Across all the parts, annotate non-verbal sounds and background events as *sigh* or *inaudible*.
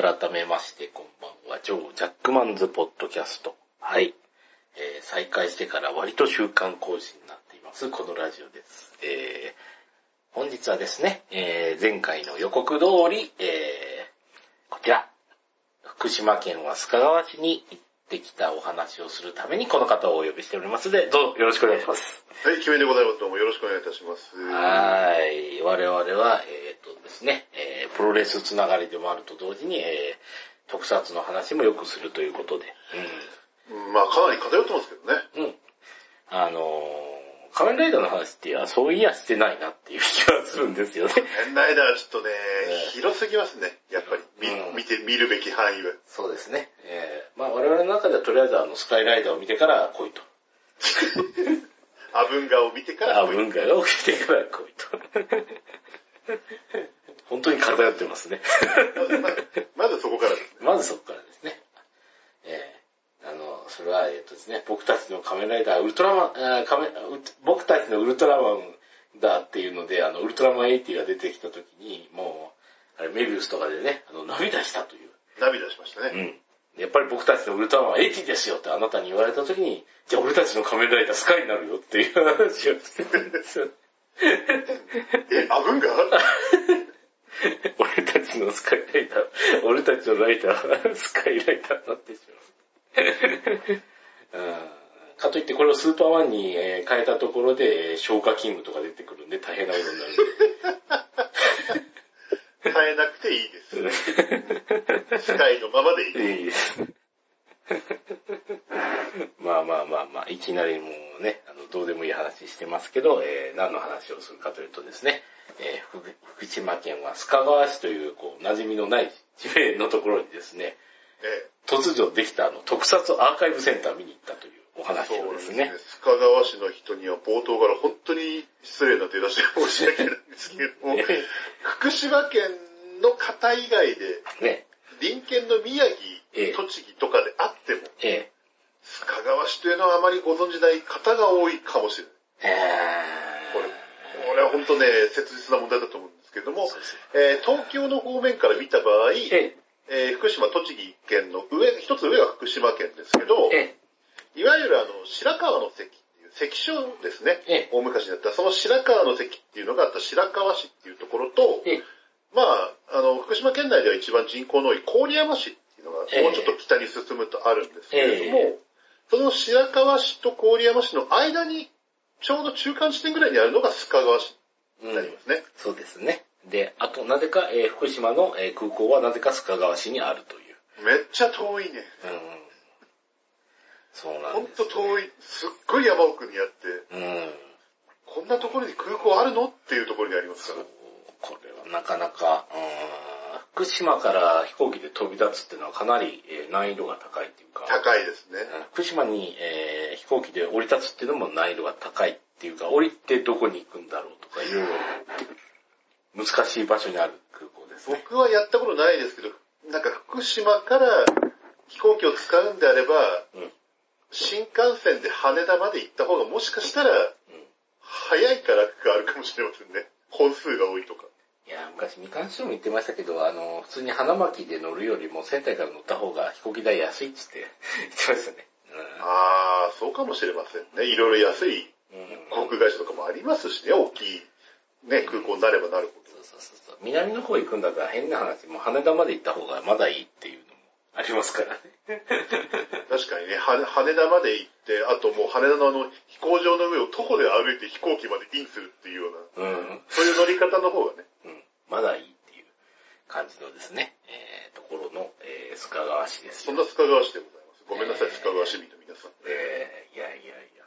改めまして、こんばんは。ジョー・ジャックマンズ・ポッドキャスト。はい。えー再開してから割と週間更新になっています、このラジオです。えー本日はですね、えー前回の予告通り、えーこちら、福島県は須賀川市に行ってきたお話をするためにこの方をお呼びしておりますので、どうぞよろしくお願いします。はい、キメでございます。どうもよろしくお願いいたします。はーい。我々は、えっ、とですね、えープロレスつながりでもあると同時に、えー特撮の話もよくするということで。うんまあ、かなり偏ってますけどね。うん。うん。あのー、仮面ライダーの話って、いや、そういやしてないなっていう気がするんですよね。変ライダーはちょっとねえ、広すぎますね。やっぱり、見うん見て、見るべき範囲は。そうですね。えー、まあ我々の中ではとりあえずあの、スカイライダーを見てから *laughs* 来いと。アブンガを見てからあ、文化が起きてから来いと。本当に偏ってますね。まずそこからですね。まずそこからですね。えーあの、それは、えっ、とですね、僕たちの仮面ライダー、ウルトラマン、仮面う僕たちのウルトラマンだっていうので、あの、ウルトラマン80が出てきた時に、もう、あれメビウスとかでね、あの、涙したという。涙しましたね。うん。やっぱり僕たちのウルトラマンは80ですよってあなたに言われた時に、じゃあ俺たちの仮面ライダースカイになるよっていう話をしてるんですよ。*laughs* え、アブンガ *laughs* *laughs* 俺たちのスカイライダー、俺たちのライダーはスカイライダーになってしまう。*laughs* うんかといってこれをスーパーマンにえー変えたところで、えー消化キングとか出てくるんで大変なことになるんで。*laughs* 変えなくていいです。スカイのままでいい。いいです。まあまあまあまあ、いきなりもうね、あの、どうでもいい話してますけど、えー何の話をするかというとですね、えー福福島県は須賀川市という、こう、馴染みのない地名のところにですね、え突如できたあの、特撮アーカイブセンター見に行ったというおえ話そうをですすでねね。。須賀川市の人には冒頭から本当に失礼な手出しを申し訳ないんですけれども、*laughs* 福島県の方以外で、ね、隣県の宮ええ城、栃木とかであっても、え須賀川市というのはあまりご存じない方が多いかもしれない。ー、えこれは本当ね、切実な問題だと思うんですけれどもえー東京の方面から見た場合、ー、え。えー福島、栃木県の上、一つ上が福島県ですけどいわゆるあの、白川の関っていう関所ですね。ええ。大昔にあった、その白川の関っていうのがあった白川市っていうところと、まあ、あの、福島県内では一番人口の多い郡山市っていうのが、ええ。もうちょっと北に進むとあるんですけれども、え。その白川市と郡山市の間に、ちょうど中間地点ぐらいにあるのが須賀川市ー、になりますね。そうですね。で、あと、なぜか、えー福島の、えー空港はなぜか須賀川市にあるという。めっちゃ遠いね。うん。そうなほんんです、と遠い。すっごい山奥にあって、うん。こんなところに空港あるの？っていうところにありますからそう。。これはなかなか、うん福島から飛行機で飛び立つっていうのはかなりえー難易度が高いっていうか、高いですね。うん福島に、えー飛行機で降り立つっていうのも難易度が高いっていうか、降りてどこに行くんだろうとか、いろいろ難しい場所にある空港ですね。僕はやったことないですけど、なんか福島から飛行機を使うんであれば、うん新幹線で羽田まで行った方がもしかしたら、早いか楽があるかもしれませんね。本数が多いとか。いや、昔みかん師匠も言ってましたけど、あの、普通に花巻で乗るよりも仙台から乗った方が飛行機代安いっつって言ってましたね。あー、そうかもしれませんね。いろいろ安いうん。うん航空会社とかもありますしね、大きい、ね、空港になればなるほど。そうそうそうそう。南の方行くんだったら変な話、もう羽田まで行った方がまだいいっていうのもありますからね。*laughs* 確かにね、は羽田まで行って、あともう羽田のあの飛行場の上を徒歩で歩いて飛行機までインするっていうような、うん。そういう乗り方の方がね、うん。まだいいっていう感じのですね、えー、ところの、えー、須賀川市ですよ。そんな須賀川市でございます。ごめんなさい、須賀川市民の皆さん。えー、いやいやいや。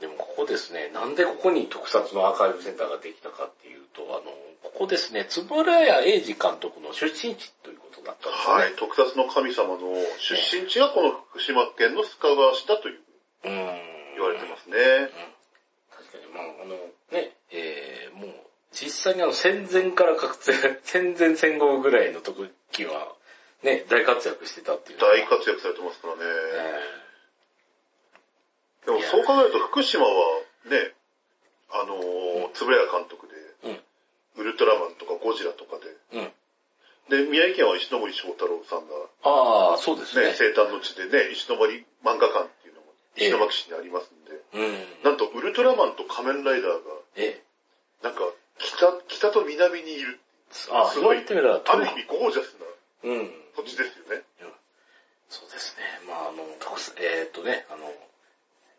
でもここですね、なんでここに特撮のアーカイブセンターができたかっていうと、あの、ここですね、円谷英二監督の出身地ということだったんですね。はい、特撮の神様の出身地がこの福島県の須賀川市だといううん。言われてますね。確かに、まあ、あの、ね、えー、もう、実際にあの、戦前から活躍、戦前戦後ぐらいの時は、ね、大活躍してたっていう。大活躍されてますからね。えでもそう考えると福島はね、あのー、つぶや監督で、ーうん。ウルトラマンとかゴジラとかで、うん。で、宮城県は石森章太郎さんが、ああ、そうですね、ね。生誕の地でね、石森漫画館っていうのもええ石巻市にありますんで、うん。なんとウルトラマンと仮面ライダーが、ええ。なんか、北、北と南にいる。ああ、すごい言われてみれば、ある意味ゴージャスなうん。土地ですよね。そうですね。まああの、えーっとね、あの、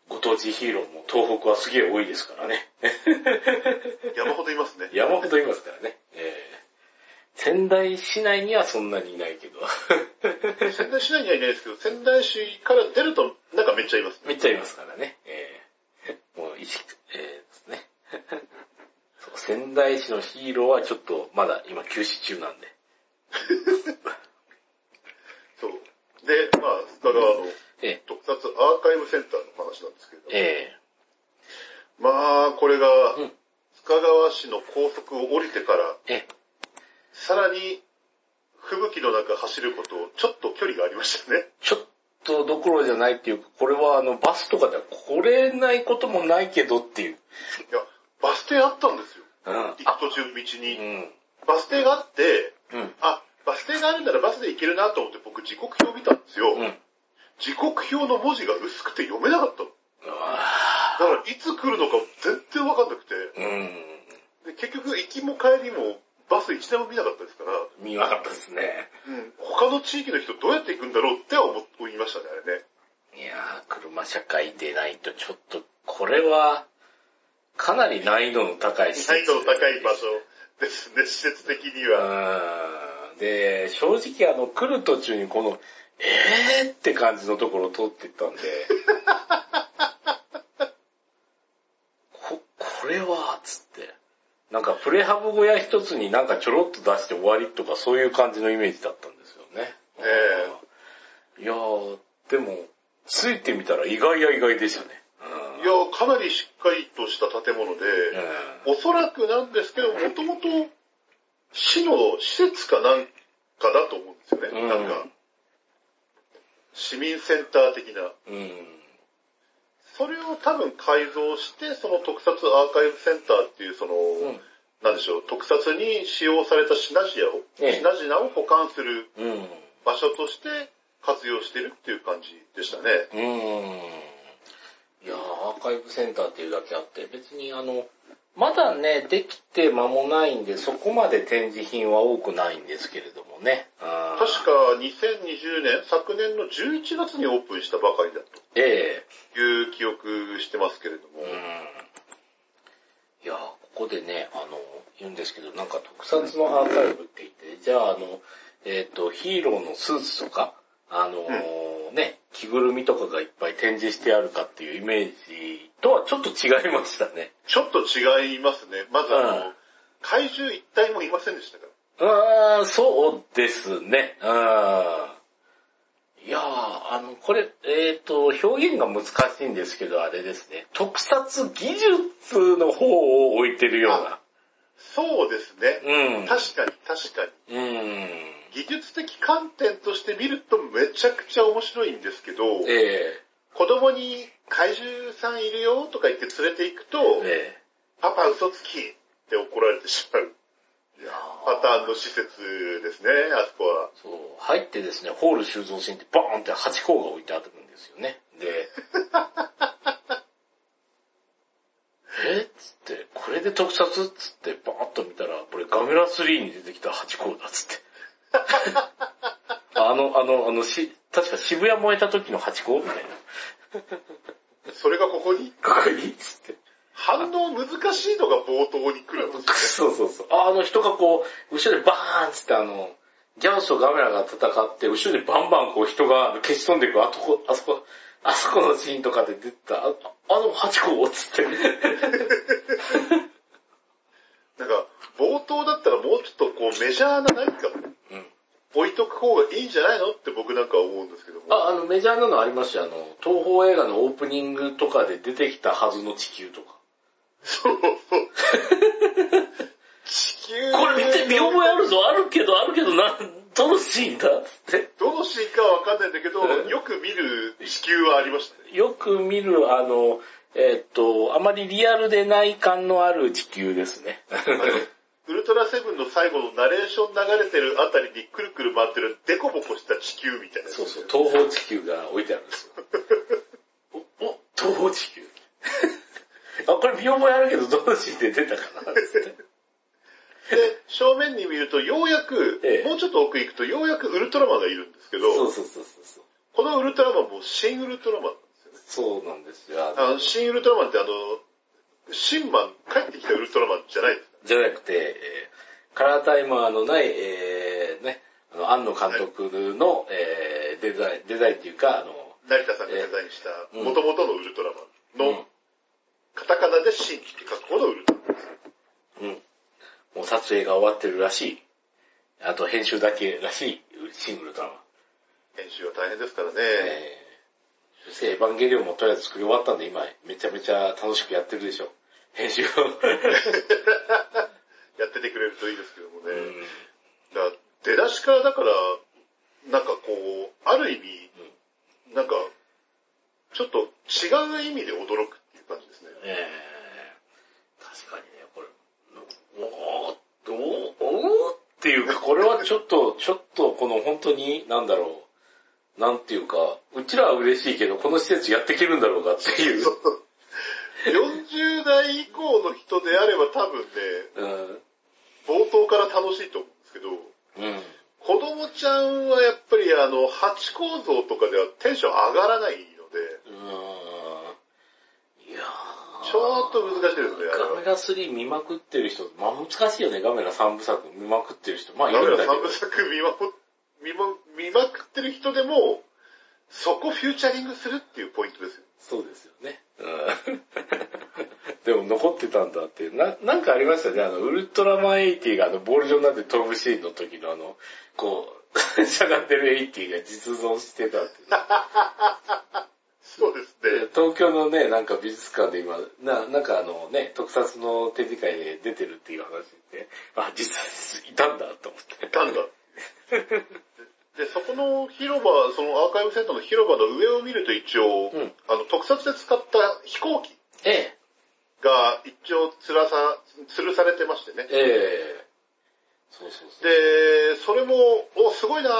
ご当地ヒーローも東北はすげえ多いですからね。*laughs* 山ほどいますね。山ほどいますからね。えー仙台市内にはそんなにいないけど、*laughs* 仙台市内にはいないですけど、仙台市から出ると、なんかめっちゃいますね。めっちゃいますからね。えーもう意識、えーですね。仙台市のヒーローはちょっとまだ今休止中なんで。*laughs* そう。で、まあ、深川のえ特撮アーカイブセンターの話なんですけれどー、えまあ、これがうん、深川市の高速を降りてから、ー、えさらに吹雪の中走ること、ちょっと距離がありましたね。ちょっとどころじゃないっていうか、これはあのバスとかでは来れないこともないけどっていう。いや、バス停あったんですよ。うん。行く途中道うに。ん。バス停があって、うん。あ、バス停があるならバスで行けるなと思って僕時刻表見たんですよ。うん。時刻表の文字が薄くて読めなかったの。あだからいつ来るのか全然わかんなくて。で結局行きも帰りもバス一台も見なかったですから、見なかったですね。うん、他の地域の人どうやって行くんだろうって思いましたね、あれね。いやー、車社会でないとちょっと、これは、かなり難易度の高い施設。難易度の高い場所ですね、施設的には。うん。で、正直あの、来る途中にこの、えーって感じのところを通っていったんで、*laughs* こ、これは、つって。なんかプレハブ小屋一つになんかちょろっと出して終わりとかそういう感じのイメージだったんですよね。えいやー、でも、ついてみたら意外や意外でしたね。うんいや、かなりしっかりとした建物で、うんおそらくなんですけど、もともと市の施設かなんかだと思うんですよね。うんなんか、市民センター的な。うん。それを多分改造して、その特撮アーカイブセンターっていう、その、うん。なんでしょう、特撮に使用された品々を、ええ品々を保管するうん。場所として活用してるっていう感じでしたね。いやーアーカイブセンターっていうだけあって、別にあの、まだね、できて間もないんで、そこまで展示品は多くないんですけれどもね。確か2020年、昨年の11月にオープンしたばかりだえという記憶してますけれども。えうん。いやーここでね、あの、言うんですけど、なんか特撮のアーカイブって言って、じゃああの、えっ、と、ヒーローのスーツとか、あのーね、着ぐるみとかがいっぱい展示してあるかっていうイメージとはちょっと違いましたね。ちょっと違いますね。まずあの、うん怪獣一体もいませんでしたか？ら。うーん、そうですね。うん。いやー、あの、これ、えっ、と、表現が難しいんですけど、あれですね。特撮技術の方を置いてるような。そうですね。うん。確かに、確かに。うん。技術的観点として見るとめちゃくちゃ面白いんですけど、え子供に怪獣さんいるよとか言って連れて行くと、ええ。パパ嘘つきって怒られてしまう。パターンの施設ですね、あそこは。そう、入ってですね、ホール収蔵シーンってバーンって8個が置いてあるんですよね。で、*laughs* え？っつって、これで特撮？っつってバーッと見たら、これガメラ3に出てきた8個だっつって。*laughs* あの、あの、あの、し、確か渋谷燃えた時の8個みたいな。それがここに？ここに？っつって。反応難しいのが冒頭に来るんですそうそうそう。ああの人がこう、後ろでバーンっつってあの、ギャオスとガメラが戦って、後ろでバンバンこう人が消し飛んでいく、あとこ、あそこ、あそこのシーンとかで出てた、ああのハチ公っつって。*laughs* なんか、冒頭だったらもうちょっとこうメジャーな何かうん。置いとく方がいいんじゃないのって僕なんか思うんですけども。あ、あのメジャーなのありますよ。あの、東宝映画のオープニングとかで出てきたはずの地球とか。そうそう。地球これ見て見覚えあるぞ、あるけど、あるけど、な、どのシーンだっつって。どのシーンかはわかんないんだけど、うんよく見る地球はありましたね。よく見る、あの、えっと、あまりリアルでない感のある地球ですね。ウルトラセブンの最後のナレーション流れてるあたりにくるくる回ってるデコボコした地球みたいな。そうそう、東方地球が置いてあるんですよ。*laughs* お、お、東方地球。あ、これ見覚えあるけど、どのシーンで出たかなつって。で、正面に見ると、ようやく、ええもうちょっと奥行くと、ようやくウルトラマンがいるんですけど、そうそうそうそう。このウルトラマンも新ウルトラマンなんですよね。そうなんですよ。あの、新ウルトラマンってあの、新マン、帰ってきたウルトラマンじゃない。じゃなくて、えーカラータイマーのない、えー、ね、あの、庵野監督の、えー、デザイン、デザインっていうか、あの、成田さんがデザインした、うん元々のウルトラマンの、うんカタカナで新って書くほどウルトラマンです。うん。もう撮影が終わってるらしい。あと編集だけらしい、シングルドラマ。編集は大変ですからね。えー、そしてエヴァンゲリオンもとりあえず作り終わったんで今めちゃめちゃ楽しくやってるでしょ。編集を。*laughs* やっててくれるといいですけどもね。うんだ出だしからだから、なんかこう、ある意味、なんか、ちょっと違う意味で驚くっていう感じですね。えー、確かにね、これ、おー、おー、おーっていうか、これはちょっと、*laughs* ちょっとこの本当に、なんだろう、なんていうか、うちらは嬉しいけど、この施設やっていけるんだろうかっていう。そう40代以降の人であれば多分ね、うん。冒頭から楽しいと思うんですけど、うん。子供ちゃんはやっぱりあの、八構造とかではテンション上がらないので。いやーちょっと難しいですね、あれはガメ。ラ3見まくってる人、まあ難しいよね、ガメラ3部作見まくってる人。まあいダメだ、るんだけど3部。作見まく見ま見まくってる人でも、そこフューチャリングするっていうポイントですよ。そうですよね。うん。*laughs* でも残ってたんだって。な、なんかありましたね。あの、ウルトラマン80があの、ボール状になって飛ぶシーンの時のあの、こう、*laughs* しゃがんでる80が実存してたって。そうですね。東京のね、なんか美術館で今、な、なんかあのね、特撮の展示会で出てるっていう話で、あ、実際いたんだと思って。なんだ。*laughs* で、そこの広場、そのアーカイブセンターの広場の上を見ると一応、うんあの、特撮で使った飛行機ええ、が一応つらさ、吊るされてましてね。ええそうそうそう。で、それも、お、すごいな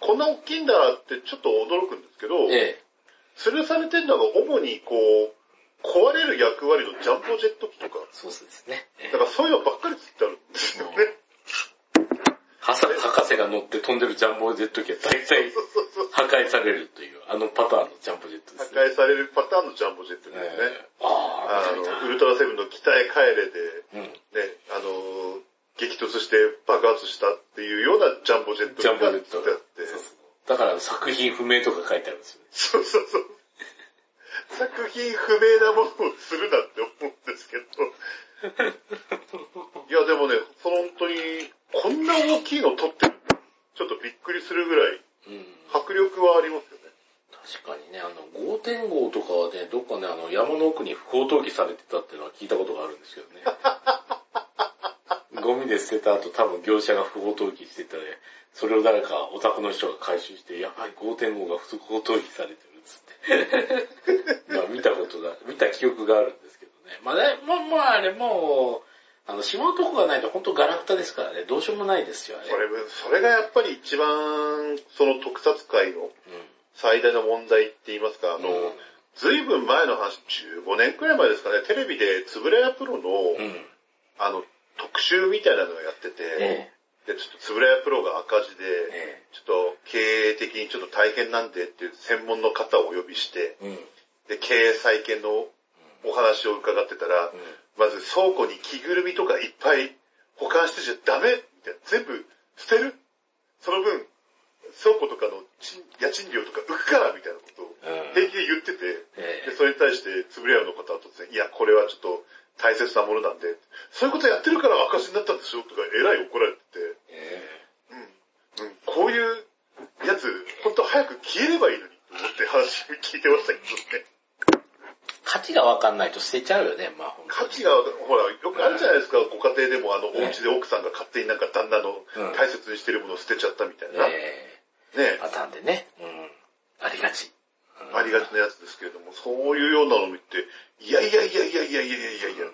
こんな大きいんだってちょっと驚くんですけど、ええ、吊るされてるのが主にこう、壊れる役割のジャンボジェット機とか、そうですね。ええだからそういうのばっかりつってあるんですよね。博士が乗って飛んでるジャンボジェット機は大体。破壊されるという、あのパターンのジャンボジェットで破すね。壊されるパターンのジャンボジェットですね。ええああ、ウ見ルトラセブンの北へ帰れで、た。うん。ね、あの、激突して爆発したっていうようなジャンボジェットジャンボジェット。がつってそうそうだから作品不明とか書いてあるんですよね。そうそうそう。作品不明なものをするなって思うんですけど。*laughs* いや、でもね、その本当に、こんな大きいの撮ってるちょっとびっくりするぐらい、うん。迫力はありますよね。確かにね、あの、5.5とかはね、どっかね、あの、山の奥に不法投棄されてたっていうのは聞いたことがあるんですけどね。*laughs* ゴミで捨てた後多分業者が不法投棄してたね、それを誰かオタクの人が回収して、やばい5.5が不法投棄されてるっつって。*laughs* まあ見たことが、見た記憶があるんですけどね。まあね、もう、もうあれもう、あの、しまうとこがないと本当ガラクタですからね、どうしようもないですよ、あれ。それ、それがやっぱり一番、その特撮界のう最大の問題って言いますか、あん。の、ずいぶん前の話、15年くらい前ですかね、テレビでつぶれやプロの、うん。あの、特集みたいなのをやってて、えで、ちょっとつぶれやプロが赤字で、え。えちょっと経営的にちょっと大変なんでっていう専門の方をお呼びして、え。うん。で、経営再建のお話を伺ってたら、まず倉庫に着ぐるみとかいっぱい保管してちゃダメみたいな。全部捨てる？その分、倉庫とかの賃家賃料とか浮くからみたいなことをうん。平気で言ってて、ええ。で、それに対して、つぶれ屋の方は突然、いや、これはちょっと大切なものなんで、そういうことやってるから赤字になったんでしょとか、えらい怒られてて、えうん、こういうやつ、本当早く消えればいいのに、と思って話聞いてましたけどね。価値がわかんないと捨てちゃうよね、まあ価値が、ほら、よくあるじゃないですか、ご家庭でも、あの、お家で奥さんが勝手になんか旦那のうん。大切にしてるものを捨てちゃったみたいな、ね、え。え。パターンでね。うん。ありがち。うん。ありがちなやつですけれども、そういうようなのを見て、いやいやいやいやいやいやいやいや。いや、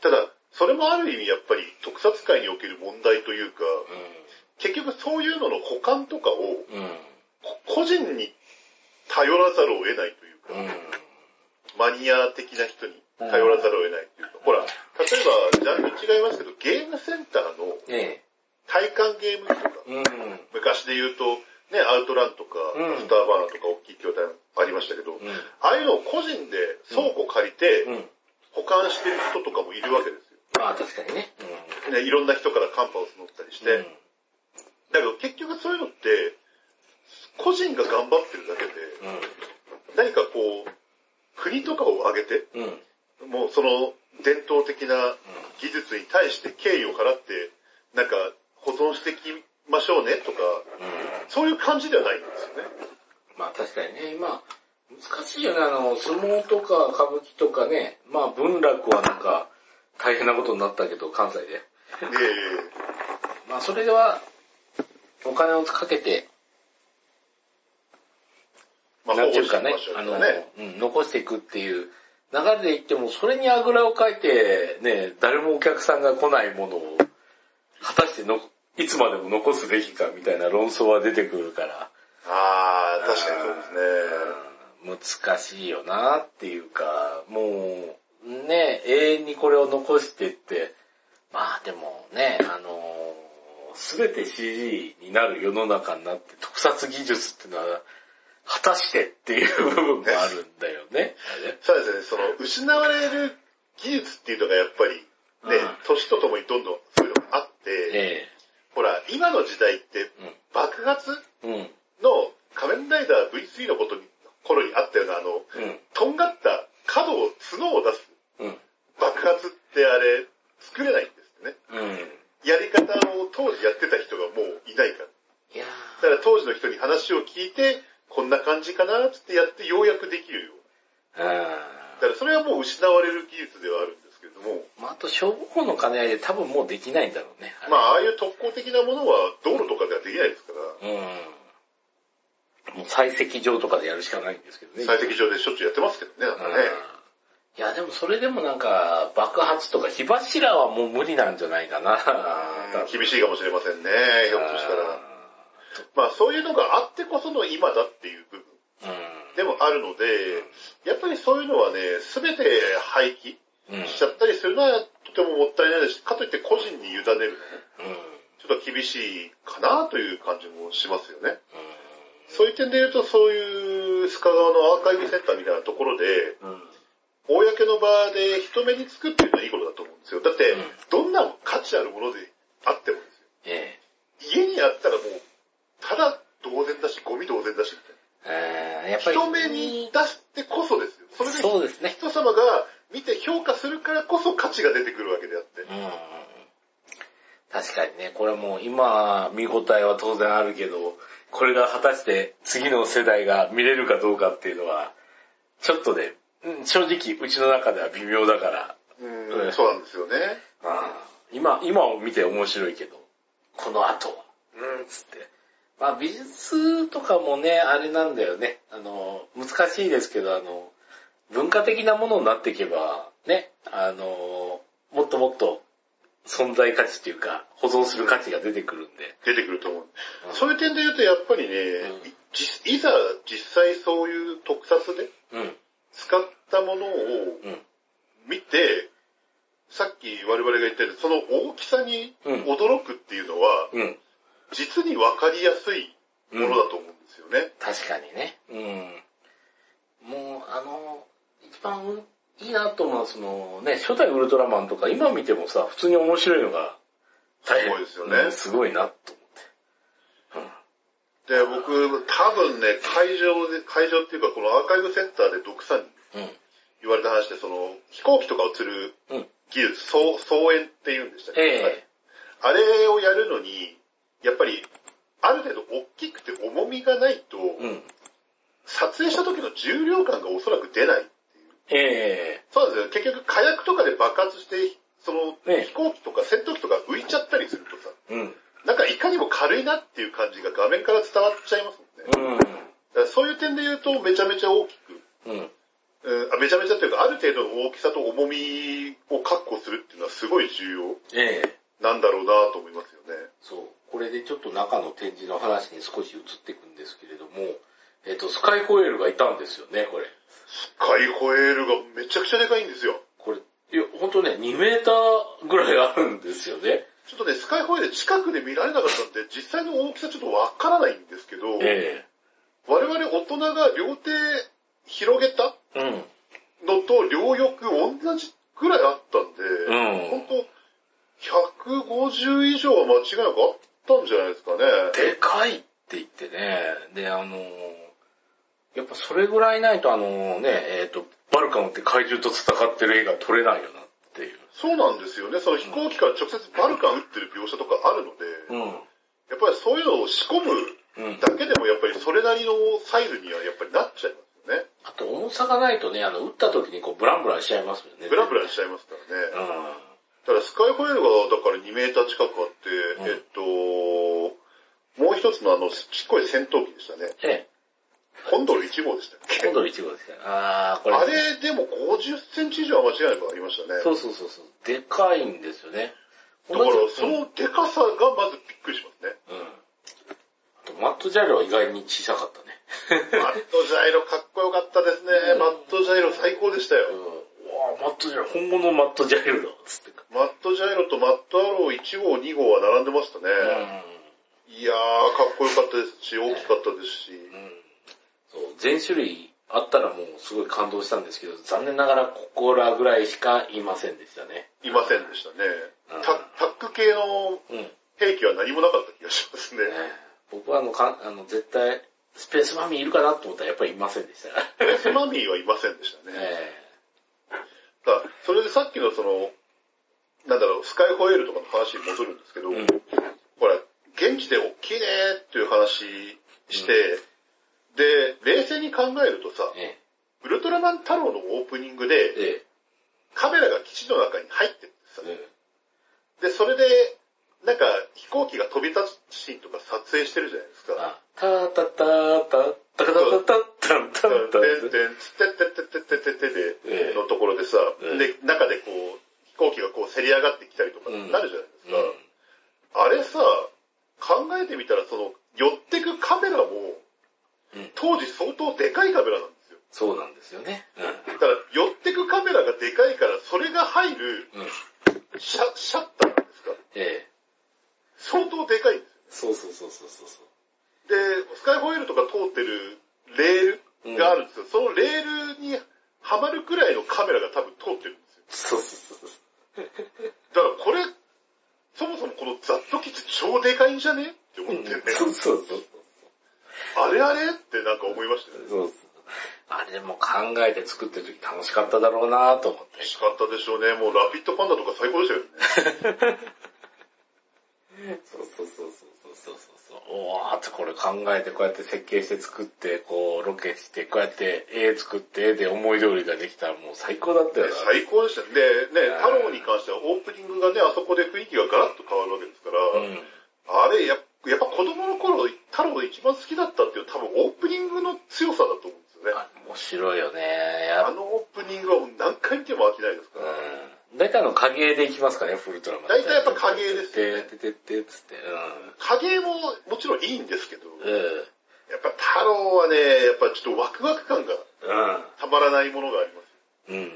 ただ、それもある意味やっぱり特撮界における問題というか、う結局そういうのの保管とかを個人に頼らざるを得ないというか、うん。マニア的な人に頼らざるを得ないというか、ほら、例えばジャンル違いますけど、ゲームセンターのええ。体感ゲーム機とか、うん。昔で言うと、ね、アウトランとか、うんスターバーナーとか大きい筐体ありましたけど、うん。ああいうのを個人で倉庫借りてうん。保管してる人とかもいるわけですよ。まあ確かにね。ね、いろんな人からカンパを募ったりして。うん。だけど結局そういうのって、個人が頑張ってるだけで、何かこう、国とかを挙げて、うん。うん。もうその伝統的な技術に対して敬意を払って、なんか保存していきましょうねとか、うん。そういう感じではないんですよね。まあ確かにね、今、難しいよね、あの、相撲とか歌舞伎とかね、まあ文楽はなんか大変なことになったけど、関西で。*laughs* で、まあそれでは、お金をかけて、まあ、なんていうかねあの、うん、残していくっていう。流れでいっても、それにあぐらをかいて、ね、誰もお客さんが来ないものを、果たしての、いつまでも残すべきかみたいな論争は出てくるから、ああ、確かにそうですね。うん難しいよなっていうか、もう、ね、永遠にこれを残してって、まあでもね、あのすべて CG になる世の中になって特撮技術っていうのは、果たしてっていう部分もあるんだよね。そうですね、その、失われる技術っていうのがやっぱり、ねうん、年とともにどんどんそういうのがあって、えほら、今の時代って、爆発。の仮面ライダー V3 のことに、頃にあったような、あの、うん。とんがった角を、角を出すうん。爆発ってあれ、作れないんですってね。うん。やり方を当時やってた人がもういないから。だから当時の人に話を聞いて、こんな感じかなつってやってようやくできるよ。だからそれはもう失われる技術ではあるんですけれども、ーまあ、あと消防の兼ね合いで多分もうできないんだろうね。まあああいう特攻的なものは道路とかではできないですから、うん。もう採石場とかでやるしかないんですけどね。採石場でしょっちゅうやってますけどね、なんかね。いや、でもそれでもなんか、爆発とか火柱はもう無理なんじゃないかな。うん厳しいかもしれませんね、ひょっとしたら。まあそういうのがあってこその今だっあるので、やっぱりそういうのはね、すべて廃棄うん。しちゃったりするのはとてももったいないですし、かといって個人に委ねるのもうん。ちょっと厳しいかなという感じもしますよね。うそういう点で言うと、そういう須賀川のアーカイブセンターみたいなところで。公の場で人目につくっていうのはいいことだと思うんですよ。だってうん、どんな価値あるものであってもですえよ。家にあったらもう、ただ同然だし、ゴミ同然だし、みたいえ。えー、やっぱり。な。人目に出してこそですよ。それでそうですね。人様が見て評価するからこそ価値が出てくるわけであって。うん。確かにね、これはもう今、見応えは当然あるけど、これが果たして次の世代が見れるかどうかっていうのは、ちょっとね、うん正直うちの中では微妙だから、うんうんそうなんですよね。今、今を見て面白いけど、この後は、うん、つって。まあ美術とかもね、あれなんだよね。あの、難しいですけど、あの、文化的なものになっていけば、ね、あの、もっともっと存在価値っていうか、保存する価値が出てくるんで。出てくると思う。うんそういう点で言うと、やっぱりね、んいいざ実際そういう特撮でうん、使ったものをうん、見て、さっき我々が言ったように、その大きさにうん驚くっていうのは、うん。実にわかりやすいものだと思うんですよね。確かにね。うん。もう、あの、一番いいなと思うのは、そのね、初代ウルトラマンとか今見てもさ、普通に面白いのが。すごいですよねうんすごいなと思って。で、僕、多分ね、会場で、会場っていうか、このアーカイブセンターで読者にうん。言われた話で、その、飛行機とかを釣るうん。うん。技術、総総演っていうんでしたっけ、ええあれをやるのに、やっぱり、ある程度大きくて重みがないと、うん。撮影した時の重量感がおそらく出ない。ええそうなんですよ。結局火薬とかで爆発して、その、ね飛行機とか戦闘機とか浮いちゃったりするとさ、うん。なんかいかにも軽いなっていう感じが画面から伝わっちゃいますもんね。だうん。からそういう点で言うとめちゃめちゃ大きくうん。うんあめちゃめちゃというか、ある程度の大きさと重みを確保するっていうのはすごい重要ええなんだろうなと思いますよね。そう。これでちょっと中の展示の話に少し移っていくんですけれども、えっ、と、スカイホエールがいたんですよね、これ。スカイホエールがめちゃくちゃでかいんですよ。これ、いや、ほんとね、2メーターぐらいあるんですよね。ちょっとね、スカイホエール近くで見られなかったんで、実際の大きさちょっとわからないんですけど、え我々大人が両手広げた。のと両翼同じぐらいあったんで、うん本当150以上は間違いなくあったんじゃないですかね。でかいって言ってね。で、あのやっぱそれぐらいないとあのね、えっ、と、バルカンって怪獣と戦ってる絵が撮れないよなっていう。そうなんですよね。その飛行機から直接バルカン撃ってる描写とかあるので、うん。やっぱりそういうのを仕込むうん。だけでもやっぱりそれなりのサイズにはやっぱりなっちゃいますよね。あと重さがないとね、あの、撃った時にこうブランブランしちゃいますよね。ブラブラしちゃいますからね。うん。ただスカイホエールがだから2メーター近くあって、うんえっと、もう一つのあの、ちっこい戦闘機でしたね。ええ。コンドル1号でしたっけ？コンドル1号ですね。あー、これ。あれでも50センチ以上は間違いなくありましたね。そうそうそうそう。でかいんですよね。だからそのデカさがまずびっくりしますね。うん。あとマットジャイロは意外に小さかったね。マットジャイロかっこよかったですね。マットジャイロ最高でしたよ。うん。うわマットジャイロ、本物のマットジャイロだ、つって。マットジャイロとマットアロー1号、2号は並んでましたね。いやー、かっこよかったですし、大きかったですし。うん。全種類あったらもうすごい感動したんですけど、残念ながらここらぐらいしかいませんでしたね。いませんでしたね。うんタタック系のうん。ね兵器は何もなかった気がしますね。僕はあの、かあの、絶対、スペースマミーいるかなと思ったらやっぱりいませんでしたから。エスマミーはいませんでしたね。*laughs* えだそれでさっきのその、なんだろう、スカイホエールとかの話に戻るんですけど、えうん。ほら、現地で大きいねーっていう話して、で、冷静に考えるとさ、えウルトラマン太郎のオープニングで、ええカメラが基地の中に入ってるんですさえ。えで、それで、なんか飛行機が飛び立つシーンとか撮影してるじゃないですか。あ、たたたた、たかたたたたんたんたんてんてん、つってってってってってで、ええのところでさ、ええで、中でこう、飛行機がこう、せり上がってきたりとかうんなるじゃないですか。うん。あれさ、考えてみたら、その、寄ってくカメラも、うん当時相当でかいカメラなんですよ。そうなんですよね。だから、寄ってくカメラがでかいから、それが入るうん。うん。シャシャッターなんですかええ。相当でかいんですよ。そうそうそうそうそうそう。で、スカイホイールとか通ってるレールがあるんですよ。そのレールにはまるくらいのカメラが多分通ってるんですよ。そうそうそうそう。だからこれ、そもそもこのザットキッズ超でかいんじゃね？って思ってね。そうそうそう。あれあれってなんか思いましたよね。そうそう。あれでも考えて作ってる時楽しかっただろうなと思って。楽しかったでしょうね。もうラピッドパンダとか最高でしたよね。*laughs* そうそうそうそうそうそうそう。おーってこれ考えてこうやって設計して作って、こうロケして、こうやって絵作って、絵で思い通りができたらもう最高だったよな。最高でしたね。で、ね、うん太郎に関してはオープニングがね、あそこで雰囲気がガラッと変わるわけですから、うん。あれや、やっぱ子供の頃、太郎が一番好きだったっていう多分オープニングの強さだと思うんですよね。あ面白いよね。あのオープニングはもう何回見ても飽きないですから。うん。大体あの影で行きますからね、フルトラマン。大体やっぱ影ですよねててててつって。影ももちろんいいんですけど、うん。うん。やっぱ太郎はね、やっぱちょっとワクワク感がたまらないものがあります。うん。うん。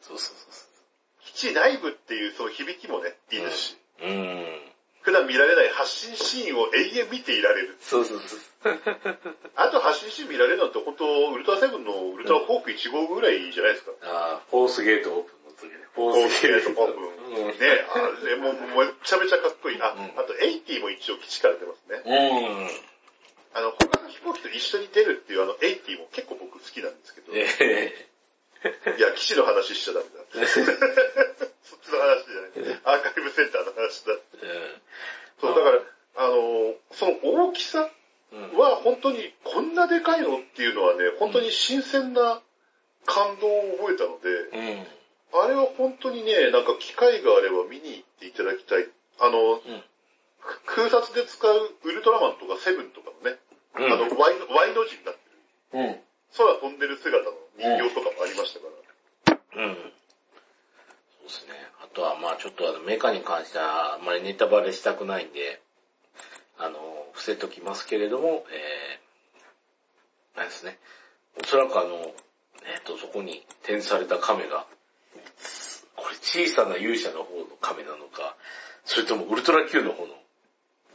そうそうそ基地内部っていうその響きもね、いいですし、うそう。うん。普段見られない発信シーンを永遠見ていられる。そうそうそう。*laughs* あと発信シーン見られるのって本当ウルトラセブンのウルトラフォーク1号ぐらいじゃないですか。あーフォースゲートオープンの時ね。フフォークゲートオープン。うん。ね、あれもめっちゃめちゃかっこいい。あ、うんあと80も一応基地から出ますね。うん。あの、他の飛行機と一緒に出るっていうあの80も結構僕好きなんですけど、いえや、基地の話しちゃダメだ。*laughs* そっちの話じゃない。アーカイブセンターの話だ。えそう、だから、あの、その大きさうん。は本当にこんなでかいのっていうのはね、本当に新鮮な感動を覚えたので、うん。あれは本当にね、なんか機会があれば見に行っていただきたい。あの、うん。く空撮で使うウルトラマンとかセブンとかのね、あの、ワイの、ワイの字になってる。空飛んでる姿の人形とかもありましたから。うん。そうですね。あとはまあちょっとあのメカに関してはあまりネタバレしたくないんで、あの、伏せときますけれども、えー、なんですね。おそらくあの、えっ、ー、と、そこに点された亀が、これ小さな勇者の方の亀なのか、それともウルトラ Q の方の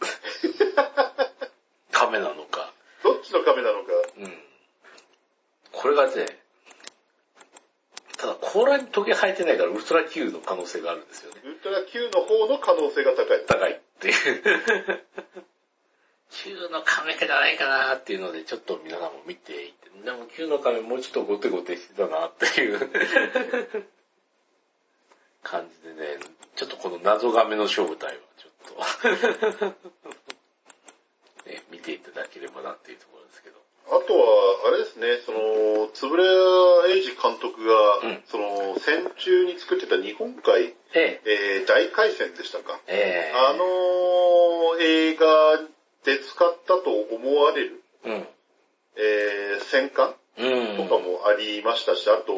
*laughs* 亀なのか。どっちの亀なのか。うん。これがね、ただ甲羅にトゲ生えてないからウルトラ Q の可能性があるんですよね。ウルトラ Q の方の可能性が高い。高いっていう。*laughs* Q の亀じゃないかなっていうので、ちょっと皆さんも見ていて、でも Q の亀もうちょっとゴテゴテしてたなっていう *laughs* 感じでね、ちょっとこの謎亀の正体はちょっと *laughs* ね、見ていただければなっていうところとは、あれですね、その、つぶれや英二監督が、うんその、戦中に作ってた日本海、ええ、えー大海戦でしたか？ええあのー映画で使ったと思われる、うん。えー戦艦うん。とかもありましたし、あと、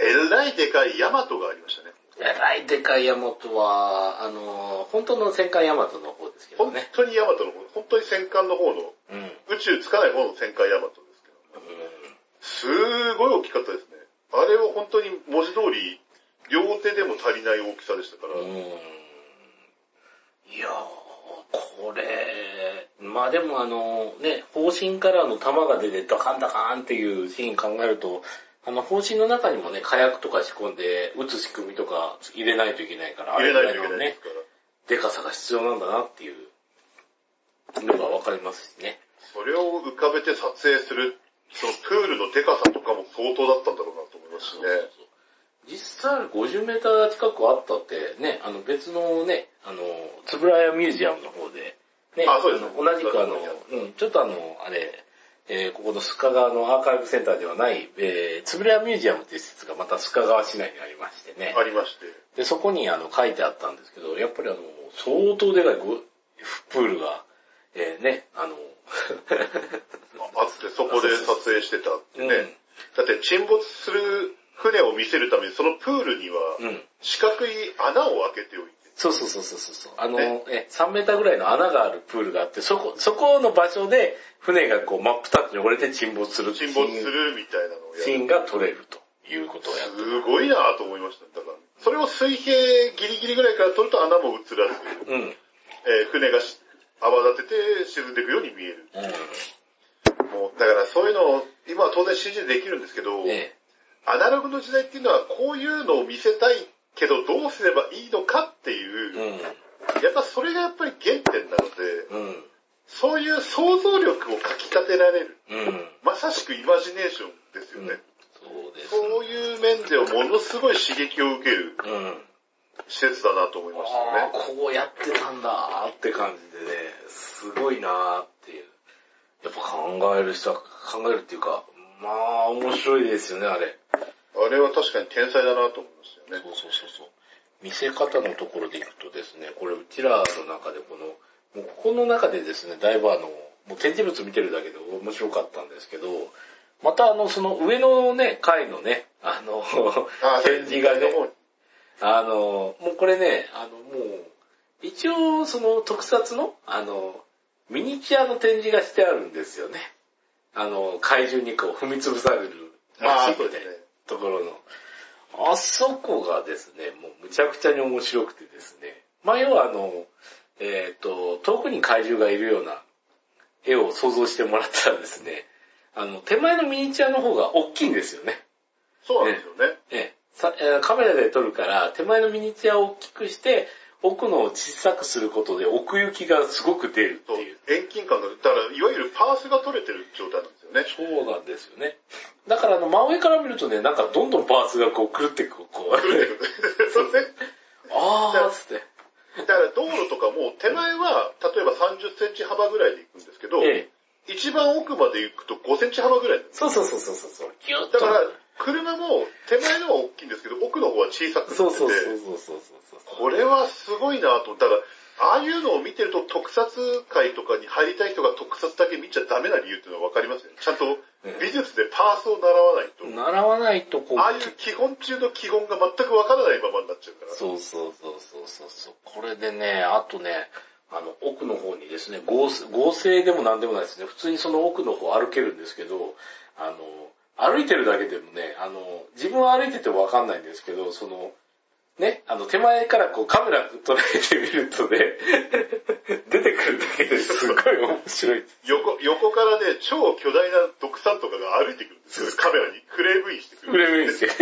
えらいでかいヤマトがありましたね。えらいでかいヤマトは、あの、本当の戦艦ヤマトの方ですけど本ね。当にヤマトの方、本当に戦艦の方の、うん。うん。宇宙つかない方の戦艦ヤマトですけど、すごい大きかったですね。あれは本当に文字通り、両手でも足りない大きさでしたから、うん。いやー、これ、まあでもあの、ね、方針からの弾が出てドカンドカンっていうシーン考えると、あの、方針の中にもね、火薬とか仕込んで、撃つ仕組みとか入れないといけないから、入れないといけあれぐらのね。でかさが必要なんだなっていうのがわかりますしね。それを浮かべて撮影する、そのプールのデカさとかも相当だったんだろうなと思いますしね。実際50メーター近くあったって、ね、あの別のね、あの、つぶらやミュージアムの方で、ね、あそうですの同じくあの、うん、ちょっとあの、あれ、えーここの須賀川のアーカイブセンターではない、えー、つぶらやミュージアムっていう施設がまた須賀川市内にありましてね。ありまして。で、そこにあの書いてあったんですけど、やっぱりあの、相当でかいごプールが、えーね、あの、あって、そこで撮影してたってね。うんだって沈没する船を見せるために、そのプールにはうん。四角い穴を開けておいて、そうそうそうそうそう。あの、ねえ、3メーターぐらいの穴があるプールがあって、そこ、そこの場所で船がこう真っ二つに折れて沈没する沈没するみたいなのをやる。シーンが撮れるということをやってすごいなと思いました。だから、それを水平ギリギリぐらいから撮ると穴も映らず、うん。うん。えー船がし泡立てて沈んでいくように見える。もう、だからそういうのを、今は当然 CG でできるんですけど、えアナログの時代っていうのはこういうのを見せたいけどどうすればいいのかっていう、え。やっぱそれがやっぱり原点なので、うん。うん。そういう想像力をかき立てられる。うん。まさしくイマジネーションですよね。そう。そういう面ではものすごい刺激を受けるうん。施設だなと思いましたああ、ね。こうやってたんだーって感じでね、すごいなーっていう。やっぱ考える人は考えるっていうか、まあ面白いですよね、あれ。あれは確かに天才だなと思いましたよね。そうそうそうそう。見せ方のところでいくとですね、これうちらの中でこの、もうここの中でですね、だいぶあの、もう展示物見てるだけで面白かったんですけど、またあの、その上のね、階のね、あの、あ展示がねあの、もうこれね、あの、もう、一応その特撮の、あの、ミニチュアの展示がしてあるんですよね。あの、怪獣にこう踏み潰されるああ、いなそうですね。ところの。あそこがですね、もうむちゃくちゃに面白くてですね。まあ要はあの、えっ、と、遠くに怪獣がいるような絵を想像してもらったらですね、あの、手前のミニチュアの方が大きいんですよね。そうなんですよね。ええさえーカメラで撮るから、手前のミニチュアを大きくして、奥のを小さくすることで奥行きがすごく出るっていう。遠近感が、だからいわゆるパースが取れてる状態なんですよね。そうなんですよね。だからあの、真上から見るとね、なんかどんどんパーツがこう狂ってこう、こう、狂ってくる。そうね。あーっつって。だから道路とかも手前は例えば30センチ幅ぐらいで行くんですけど、ええ。一番奥まで行くと5センチ幅ぐらいそうそうそうそうそう。キュッと。だから車も手前のは大きいんですけど、奥の方は小さくなってて、そうそうそうそうそう。これはすごいなと。だから、ああいうのを見てると特撮界とかに入りたい人が特撮だけ見ちゃダメな理由っていうのはわかりますよね。ちゃんと美術でパースを習わないと、習わないとこう、ああいう基本中の基本が全くわからないままになっちゃうから。そうそうそうそうそうそう。これでね、あとね、あの、奥の方にですね、合成合成でも何でもないですね。普通にその奥の方歩けるんですけど、あの、歩いてるだけでもね、あの、自分は歩いててもわかんないんですけど、その、ね、あの、手前からこうカメラ捉えてみるとね、*laughs* 出てくるだけですごい面白い。横、横からね、超巨大な毒さんとかが歩いてくるんですよ。カメラにフレームインしてくる。フレームインして。*laughs*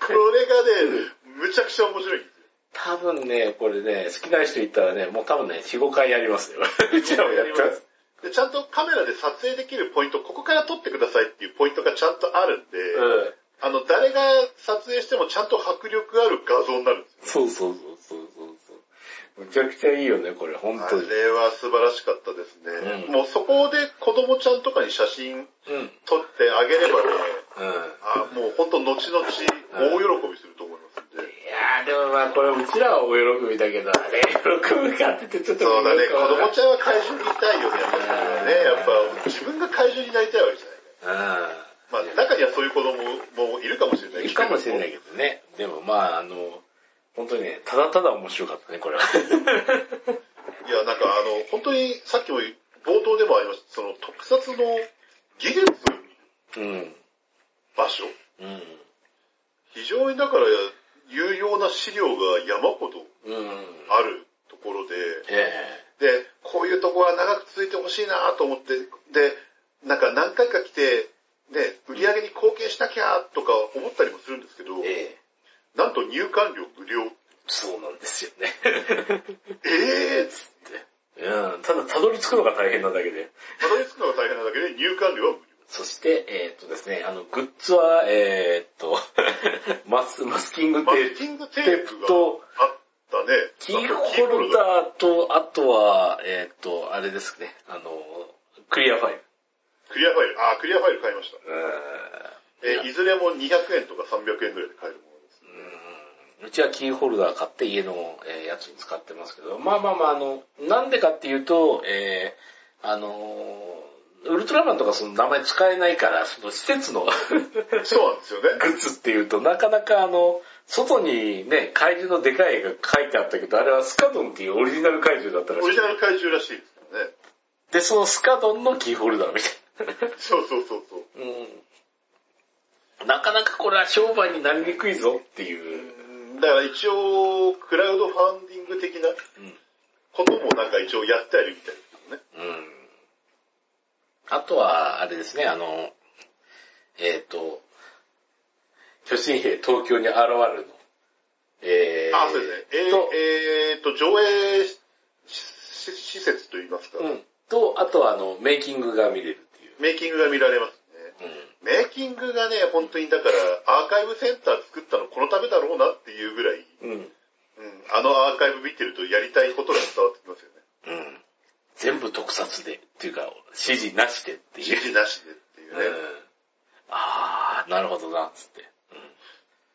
これがね、むちゃくちゃ面白いんですよ。多分ね、これね、好きな人いたらね、もう多分ね、4、5回やりますよ。*laughs* うちらもやってます。で、ちゃんとカメラで撮影できるポイント、ここから撮ってくださいっていうポイントがちゃんとあるんで、うん。あの、誰が撮影してもちゃんと迫力ある画像になるんですよ。そうそうそうそうそうそう。むちゃくちゃいいよね、これ、本あ当に。れは素晴らしかったですね。うんもうそこで子供ちゃんとかに写真うん。うん。撮ってあげればね、あもう本当後々大喜びするで。もまあこれうちらはお喜びだけど、あれ喜ぶかって言ってちょっとそうだね、子供ちゃんは怪獣にいたいよね、やっぱね。やっぱ自分が怪獣になりたいわけじゃない。な。まあ中にはそういう子供もいるかもしれう。なんい。いいかもしれないけどね。でもまああの、本当にね、ただただ面白かったね、これは。*laughs* いや、なんかあの、本当にさっきも冒頭でもありました、その特撮の技術うん。場所、うん。非常にだから有用な資料が山ほどうん。あるところで、えで、こういうとこは長く続いてほしいなと思って、で、なんか何回か来て、ね、売り上げに貢献しなきゃとか思ったりもするんですけど、えええなんと入館料無料。そうなんですよね。ええー、つって。うん。ただ、たどり着くのが大変なだけで。たどり着くのが大変なだけで入館料は無料。そして、えーっとですね、あの、グッズは、えーっと、*laughs* マス、マスキングマテースキングテテーープと、あったね。キーホルダーと、あとは、えーっと、あれですね、あの、クリアファイル。クリアファイル。あ、クリアファイル買いました。えうんいずれも200円とか300円ぐらいで買えるものです。うんうちはキーホルダー買って家の、えーやつに使ってますけど、まあまあまあ、あの、なんでかっていうと、えーあのウルトラマンとかその名前使えないから、その施設のそうなんですよね。グッズっていうと、なかなかあの、外にね、怪獣のでかい絵が書いてあったけど、あれはスカドンっていうオリジナル怪獣だったらしいオリジ。ナル怪獣らしいですからね。で、そのスカドンのキーホルダーみたいそうそうそうそう。な。うん。なかなかこれは商売になりにくいぞっていう。だから一応、クラウドファンディング的なこともなんか一応やってあるみたいですけどね。うん。あとは、あれですね、あの、えっ、と、巨神兵東京に現るの。えー、あ、そうですね。えーと、えーと、上映施設といいますか、うん。と、あとはあの、メイキングが見れるっていう。メイキングが見られますね。メイキングがね、本当にだから、アーカイブセンター作ったのこのためだろうなっていうぐらい、うん。うん。うん、あのアーカイブ見てるとやりたいことが伝わってきますよね。うん。全部特撮で、っていうか、指示なしでっていう。指示なしでっていうね。うん。あー、なるほどな、つって。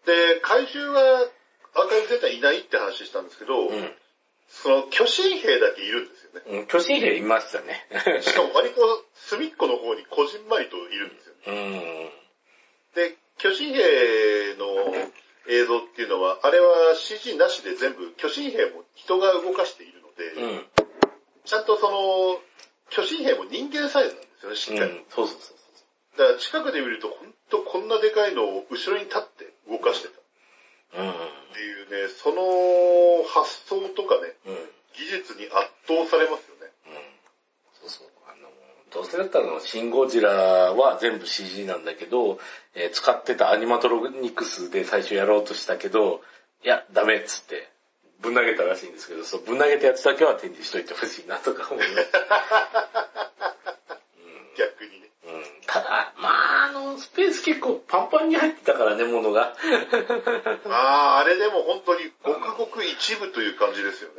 で、怪獣はアーカイブセンターいないって話したんですけど、うん。その巨神兵だけいるんですよね。うん。巨神兵いましたね。*laughs* しかも割と隅っこの方にこじんまりといるんですよね。うん。で、巨神兵の映像っていうのは、あれは CG なしで全部、巨神兵も人が動かしているので、うん。ちゃんとその、巨神兵も人間サイズなんですよね、しっかり。うん。そうそうそうだから近くで見ると、ほんとこんなでかいのを後ろに立って動かしてたっそう。うん。ていうね、その発想とかね、うん。技術に圧倒されますよね。そうそう。あの、どうせだったらシンゴジラは全部 CG なんだけど、えー使ってたアニマトロニクスで最初やろうとしたけど、いや、ダメっつって、ぶん投げたらしいんですけど、そう、ぶん投げたやつだけは展示しといてほしいなとか思います。*laughs* 逆にね。うん、ただ、まあ、あの、スペース結構パンパンに入ってたからね、ものが。*laughs* ああ、あれでも本当にごくごく一部という感じですよね。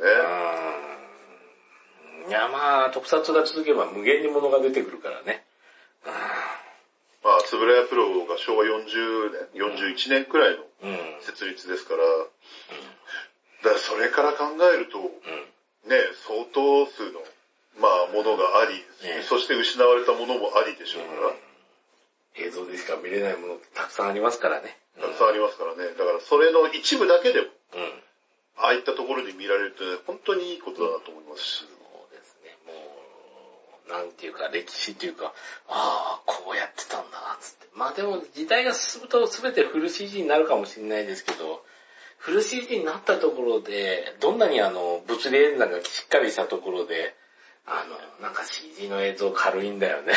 うん。いや、まあ、特撮が続けば無限にものが出てくるからね。まあ、つぶらやプロが昭和40年、41年くらいのうん。うん。設立ですから、だからそれから考えると、ね、相当数の、まあ、ものがあり、ねそして失われたものもありでしょうから、映像でしか見れないものってたくさんありますからね。たくさんありますからね。だからそれの一部だけでも、うん。ああいったところで見られるとね、本当にいいことだなと思いますし。そうですね、もう、なんていうか、歴史っていうか、ああ、こうやってたんだ、つって。まあでも、時代が進むと全てフル CG になるかもしれないですけど、フル CG になったところで、どんなにあの、物理演算がしっかりしたところで、あの、なんか CG の映像軽いんだよね。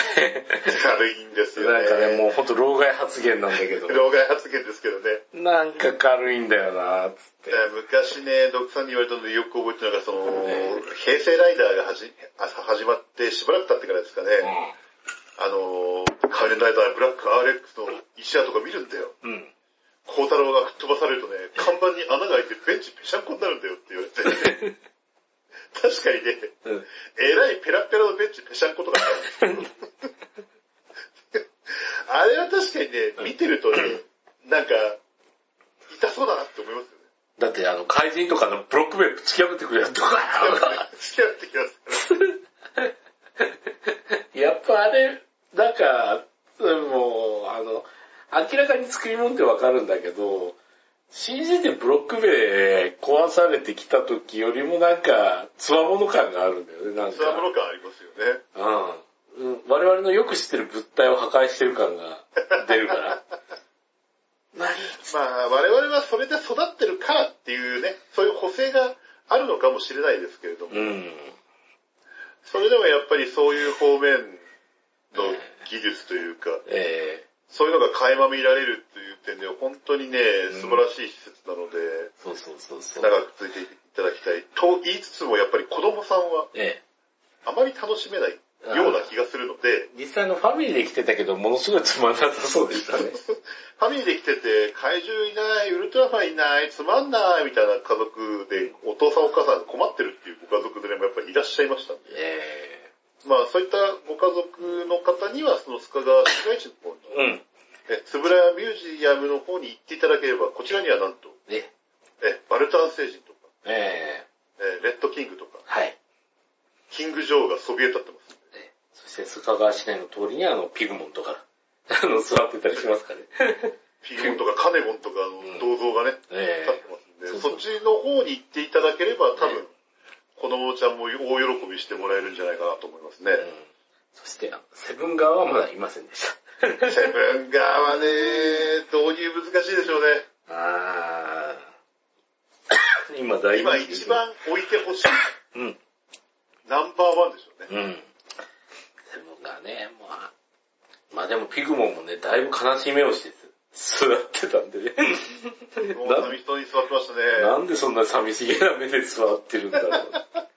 軽いんですよね。なんかね、もうほんと老害発言なんだけど、*laughs* 老害発言ですけどね。なんか軽いんだよな、つって。昔ね、ドクさんに言われたのでよく覚えてるのが、その、ね平成ライダーが始まってしばらく経ってからですかね、あの、仮面ライダーブラック RX の石屋とか見るんだよ。うん。うん。孝太郎が吹っ飛ばされるとね、看板に穴が開いてベンチぺしゃんこになるんだよって言われて。*laughs* 確かにね、うん。えらいペラペラのベンチぺしゃんことかあるんですけど。*laughs* あれは確かにね、見てるとね、なんか、痛そうだなって思いますよね。だってあの、怪人とかのブロック塀突き破ってくるやつとか、*laughs* 付き合ってきます。やっぱあれ、なんか、もう、あの、明らかに作り物ってわかるんだけど、CG でブロック塀壊されてきた時よりもなんか、つわもの感があるんだよね、なんか。つわもの感ありますよね。うんうん。我々のよく知ってる物体を破壊してる感が出るから。何 *laughs* まあ、我々はそれで育ってるからっていうね、そういう補正があるのかもしれないですけれども、うん。それでもやっぱりそういう方面の技術というか、えそういうのが垣間見られるという点では本当にね、素晴らしい施設なので、ー、そうそうそうそう。長く続いていただきたい。と言いつつもやっぱり子供さんはええあまり楽しめないような気がするので、実際のファミリーで来てたけど、ものすごいつまんなさそうでしたね。*laughs* ファミリーで来てて、怪獣いない、ウルトラマンいない、つまんないみたいな家族で、お父さんお母さんが困ってるっていうご家族でもやっぱりいらっしゃいましたんで。えまあそういったご家族の方には、その須賀川市街地の方に、えうん。え、つぶらやミュージアムの方に行っていただければ、こちらにはなんと、え、え、バルタン星人とか、えええ、レッドキングとか、はい。キングジョーがそびえ立ってます。えそして、須賀川市内の通りにあの、ピグモンとか、*laughs* あの、座ってたりしますかね。*laughs* ピグモンとかカネモンとかの銅像がね、え立ってますんで、そっちの方に行っていただければ、多え分、子供ちゃんも大喜びしてもらえるんじゃないかなと思いますねえ。うん。そして、セブン側はまだいませんでした。セブン側はね、導入難しいでしょうね。あー。今大今一番置いてほしいうん。ナンバーワンでしょうね。うん。セブンがね、まあ、まあでもピグモンもね、だいぶ悲しい目をして座ってたんでね。もう寂しそうに座ってましたね。なんでそんな寂しげな目で座ってるんだろう。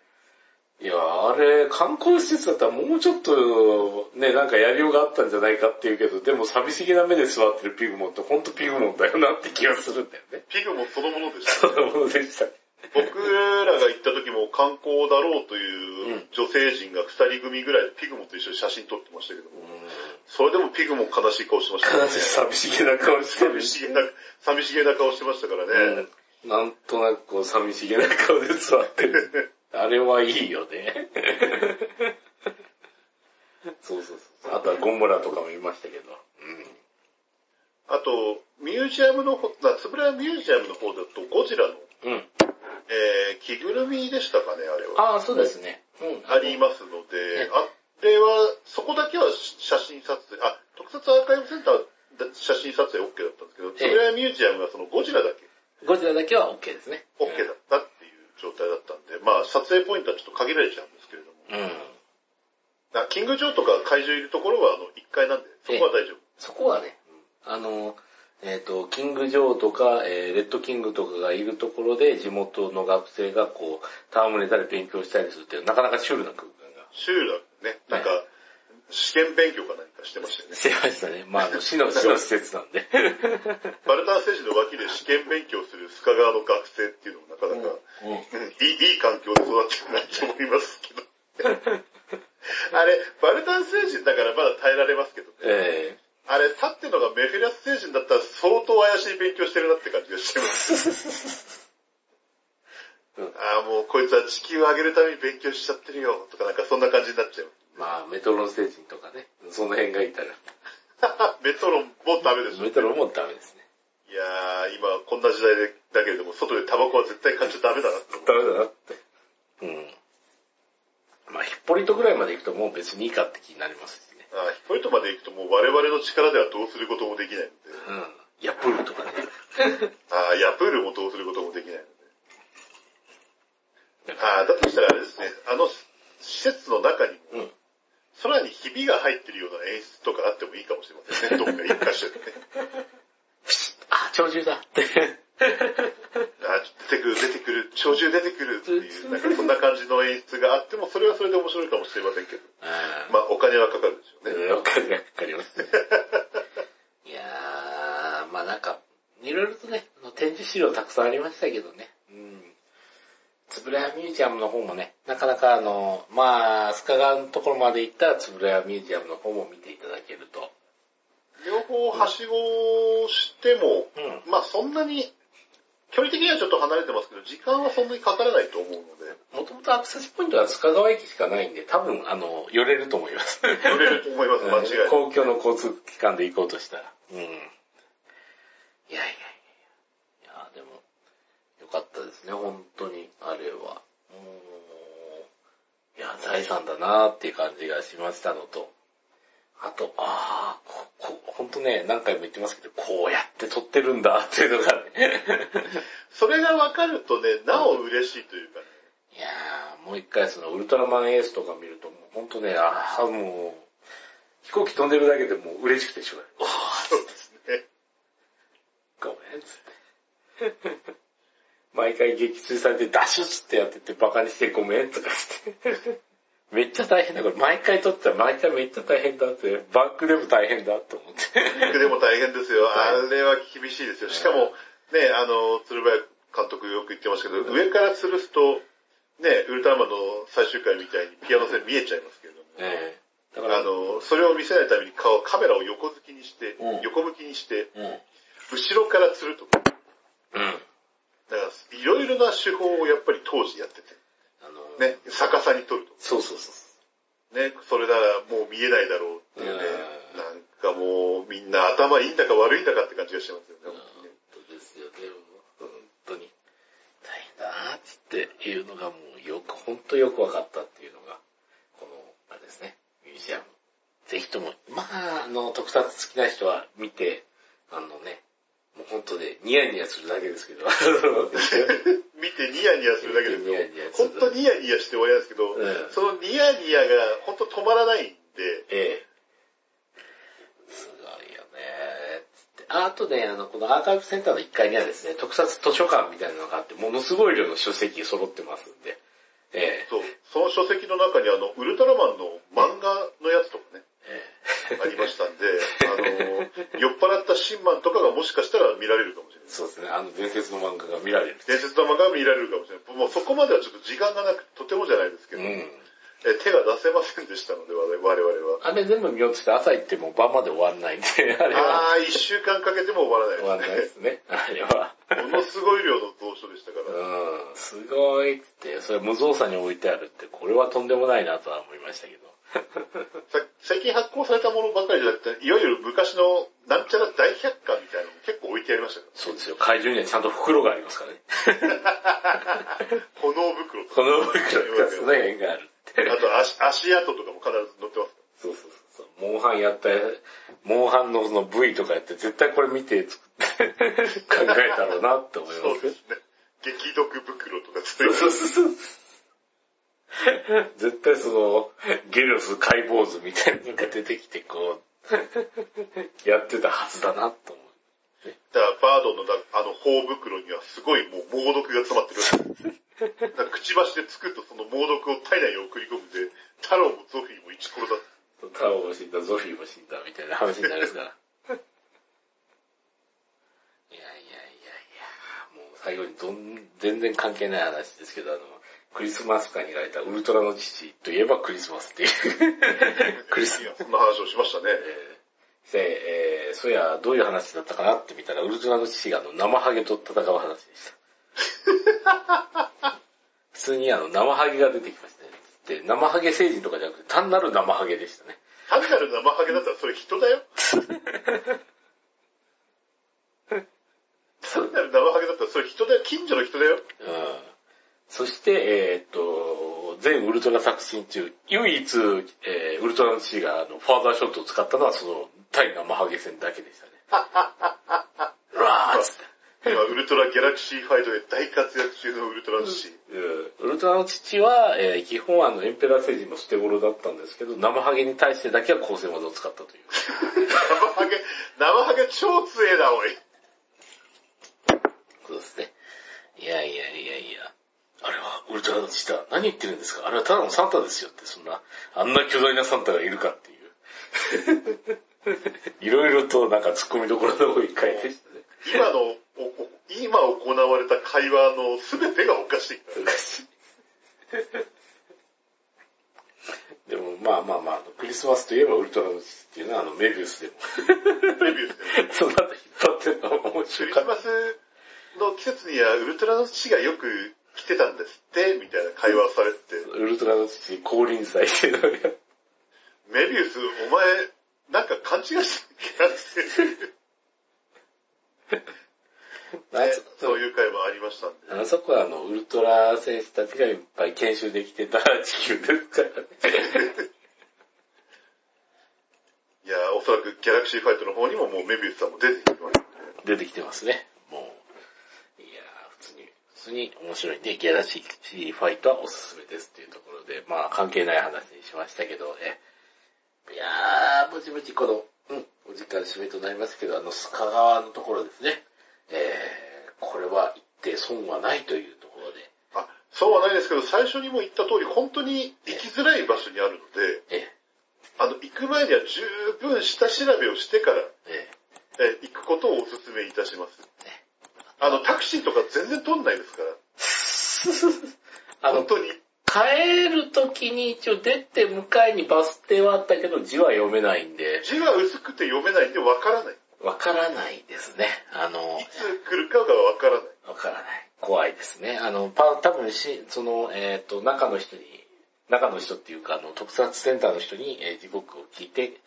いや、あれ、観光施設だったらもうちょっと、ね、なんかやりようがあったんじゃないかっていうけど、でも寂しげな目で座ってるピグモンってほんとピグモンだよなって気がするんだよね。ピグもそのものでしたそ。んなものでした。僕らが行った時も観光だろうという女性陣が二人組ぐらいでピグモと一緒に写真撮ってましたけども、それでもピグモ悲しい顔してましたね。悲しい寂しげな顔してる寂しげな、寂しげな顔してましたからね。うんなんとなくこう寂しげな顔で座ってる。*laughs* あれはいいよね。*laughs* そうそうそう。あとはゴムラとかもいましたけど。あと、ミュージアムの方、なつぶらやミュージアムの方だとゴジラの、うん。うん。えー、着ぐるみでしたかね、あれは。ああ、そうですね。うん。ありますのでえ、あれは、そこだけは写真撮影、あ、特撮アーカイブセンターは写真撮影 OK だったんですけど、つぶらやミュージアムはそのゴジラだけゴジラだけは OK ですね。OK だった状態だったんで、まあ撮影ポイントはちょっと限られちゃうんですけれども、うん。あキングジョーとか怪獣いるところはあの1階なんで、そこは大丈夫。そこはね、あの、えっ、と、キングジョーとか、えーレッドキングとかがいるところで地元の学生がこう、戯れたり勉強したりするっていう、なかなかシュールな空間が。シュールだね、なんか、試験勉強か何かしてましたよね。してましたね。まあ、あの、市の、市の施設なんで。バルタン星人の脇で試験勉強する須賀川の学生っていうのもなかなか、うんうんいいいい環境で育ってるなと思いますけど。*laughs* あれ、バルタン星人だからまだ耐えられますけどね。えあれ、立ってるのがメフィラス星人だったら相当怪しい勉強してるなって感じがしてます。う *laughs* んああ、もうこいつは地球を上げるために勉強しちゃってるよ、とかなんかそんな感じになっちゃう。えまあ、メトロノ星人とかね、その辺がいたら。*laughs* メトロンもダメでしょ。メトロンもダメですね。いやー、今こんな時代でだけれども、外でタバコは絶対買っちゃダメだなって。ダメだなって。うん。まあ、ヒッポリトぐらいまで行くともう別にいいかって気になりますしね。あーヒポイントまで行くともう我々の力ではどうすることもできないので。うん。ヤプールとかね。*laughs* ああ、ヤプールもどうすることもできないので。ああ、だとしたらあれですね、あの施設の中にも、うん。空にひびが入ってるような演出とかあってもいいかもしれませんね、どっか一箇所でね。*laughs* あ、鳥獣だって。*laughs* あ出てくる、出てくる、鳥獣出てくるっていう、なんかそんな感じの演出があっても、それはそれで面白いかもしれませんけど。あまあ、お金はかかるでしょうね。お金がかかりますね。いやー、まあなんか、いろいろとね、展示資料たくさんありましたけどね。うん。つぶらやミュージアムの方もね、なかなかあの、まあ、須賀川のところまで行ったらつぶらやミュージアムの方も見ていただけると。両方はしごしても、うん。まあそんなに、距離的にはちょっと離れてますけど、時間はそんなにかからないと思うので、もともとアクセスポイントは須賀川駅しかないんで、多分、あの、寄れると思います。乗れると思います、間違いない。*laughs* 公共の交通機関で行こうとしたら。うん。いやいやいやいや。いや、でも、よかったですね、本当に、あれは。もう、いや、財産だなっていう感じがしましたのと、あと、ああ、こ、こ、本当ね、何回も言ってますけど、こうやって撮ってるんだっていうのがね。*laughs* それが分かるとね、なお嬉しいというかね。いやー、もう一回そのウルトラマンエースとか見ると、もう本当ね、ああ、もう、飛行機飛んでるだけでもう嬉しくてしょうがない。*laughs* そうですね。ごめん、つって。毎回撃墜されてダッシュつってやっててバカにしてごめんとかして。*laughs* めっちゃ大変だ、これ。毎回撮ってたら毎回めっちゃ大変だって。バックでも大変だと思って。でも大変ですよ。*laughs* あれは厳しいですよ。しかも、ね、あの、鶴林監督よく言ってましたけど、上から吊るすと、ね、ウルトラマンの最終回みたいにピアノ線見えちゃいますけれども。ええだから、あの、それを見せないために顔、カメラを横付きにして、うん横向きにして、うん。後ろから吊るとか。うん。だから、いろいろな手法をやっぱり当時やってて。あの、ね、逆さに撮るとそうそうそう。ね、それならもう見えないだろうっていうね。うんなんかもうみんな頭いいんだか悪いんだかって感じがしてますよね。本当ですよ、でも、本当に。大変だなっていうのがもうよく、本当よく分かったっていうのが、この、あれですね、ミュージアム。ぜひとも、まあ、あの、特撮好きな人は見て、あのね、もう本当でニヤニヤするだけですけど、*laughs* 見てニヤニヤするだけですよニヤニヤ。する本当ニヤニヤして終わりなんですけど、うんそのニヤニヤが本当止まらないんで、ええ。すごいよね。ああとね、あの、このアーカイブセンターの1階にはですね、特撮図書館みたいなのがあって、ものすごい量の書籍揃ってますんで、ええ。そう、その書籍の中にあの、ウルトラマンの漫画のやつとかね、ええありましたんで、あの、酔っ払ったシンマンとかがもしかしたら見られるかもしれない。そうですね、あの伝説の漫画が見られる。伝説の漫画が見られるかもしれない。もうそこまではちょっと時間がなく、とてもじゃないですけど、うん。え手が出せませんでしたので、我々は。あれ全部見ようとして朝行っても晩まで終わんないんで、*laughs* あれはあー、一週間かけても終わら終わんなでないいですすね、あれは。ね。ものすごい量の蔵書でしたから。うん、すごいって、それ無造作に置いてあるって、これはとんでもないなとは思いましたけど。さ最近発行されたものばかりじゃなくて、いわゆる昔のなんちゃら大百科みたいなのも結構置いてありましたかそうですよ、怪獣にはちゃんと袋がありますからね。ら。炎袋とか。この袋がその辺があるって。あと足足跡とかも必ず載ってます。そうそうそうそう。モンハンやった、モンハンのその V とかやって、絶対これ見て作って考えたろうなって思いますよそうですね。激毒袋とかそういうそうそうそう。*laughs* 絶対その、ゲロス解剖図みたいなのが出てきて、こう、*laughs* やってたはずだなと思う。だからバードのだあの頬袋にはすごいもう猛毒が詰まってる。*laughs* くちばしで作るとその猛毒を体内に送り込むんで、太郎もゾフィーも一殺だ。タオも死んだ、ゾフィーも死んだ、みたいな話になりますから。いやいやいやいや、もう最後にどん、全然関係ない話ですけど、あの、クリスマス会にいられたウルトラの父といえばクリスマスっていう。*laughs* クリスいやそんな話をしましたね。えーで、えー、そういや、どういう話だったかなって見たら、ウルトラの父があの、生ハゲと戦う話でした。*laughs* 普通にあの、生ハゲが出てきましたね。で、生ハゲ星人とかじゃなくて、単なる生ハゲでしたね。単なる生ハゲだったらそれ人だよ。*laughs* 単なる生ハゲだったらそれ人だよ。近所の人だよ。うん。そして、えーっと、全ウルトラ作品中、唯一、えーウルトラの父があのファーザーショットを使ったのはその対生ハゲ戦だけでしたね。うわーっつって。*laughs* 今、ウルトラギャラクシーファイトで大活躍中のウルトラの父。うんウルトラの父は、えー基本あのエンペラー星人の捨て頃だったんですけど、生ハゲに対してだけは光線技を使ったという。*laughs* 生ハゲ、生ハゲ超強えな、おい。そうですね。いやいやいやいや。あれはウルトラの父だ。何言ってるんですか？あれはただのサンタですよって、そんな、あんな巨大なサンタがいるかっていう。*laughs* いろいろとなんか突っ込みどころの多い回でしたね。今の、おお今行われた会話の全てがおかしいからね。*laughs* でもまあまあまあ、クリスマスといえばウルトラの父っていうのはあのメビウスでも、レビューしてる。*laughs* その後引っ張ってるのが面ク白かった。リスマスの季節にはウルトラの父がよく来てたんですって、みたいな会話をされてて、ウルトラの父降臨祭っていうのがメビウス、お前、なんか勘違いしてる気がして、あ *laughs* ねそういう会話ありましたんで。あそこはあの、ウルトラ選手たちがいっぱい研修できてた地球ですからね。*laughs* いや、おそらくギャラクシーファイトの方にももうメビウスさんも出てきてますんで。出てきてますね。通に、面白い。んで、ギャラクシーファイトはおすすめですっていうところで、まあ関係ない話にしましたけど、え、いやー、ぼちぼちこの、うん、お時間締めとなりますけど、あの、須賀川のところですね。えー、これは行って損はないというところで、あ、そうはないですけど、最初にも言った通り、本当に行きづらい場所にあるので、え、あの、行く前には十分下調べをしてから、え、え。行くことをお勧めいたします。あの、タクシーとか全然取んないですから。*laughs* あの本、当に。帰るときに一応出て迎えにバス停はあったけど字は読めないんで、字が薄くて読めないんでわからない。わからないですね。あの、いつ来るかがわからない。わからない。怖いですね。あの、パ多分し、その、えっ、と、中の人に、中の人っていうか、あの、特撮センターの人に、えー時刻を聞いて、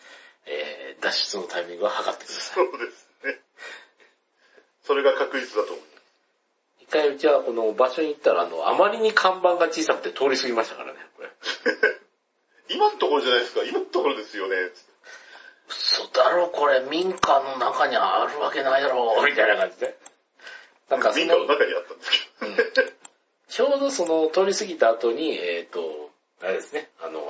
えー脱出のタイミングを測ってください。そうですね。それが確実だと思います。一回うちはこの場所に行ったら、あの、あまりに看板が小さくて通り過ぎましたからね、これ。*laughs* 今のところじゃないですか。今のところですよね。嘘だろ、これ、民家の中にあるわけないだろ、*laughs* みたいな感じで。なんかそ民の家の中にあったんですけど。ちょうどその通り過ぎた後に、えっ、と、あれですね、あの、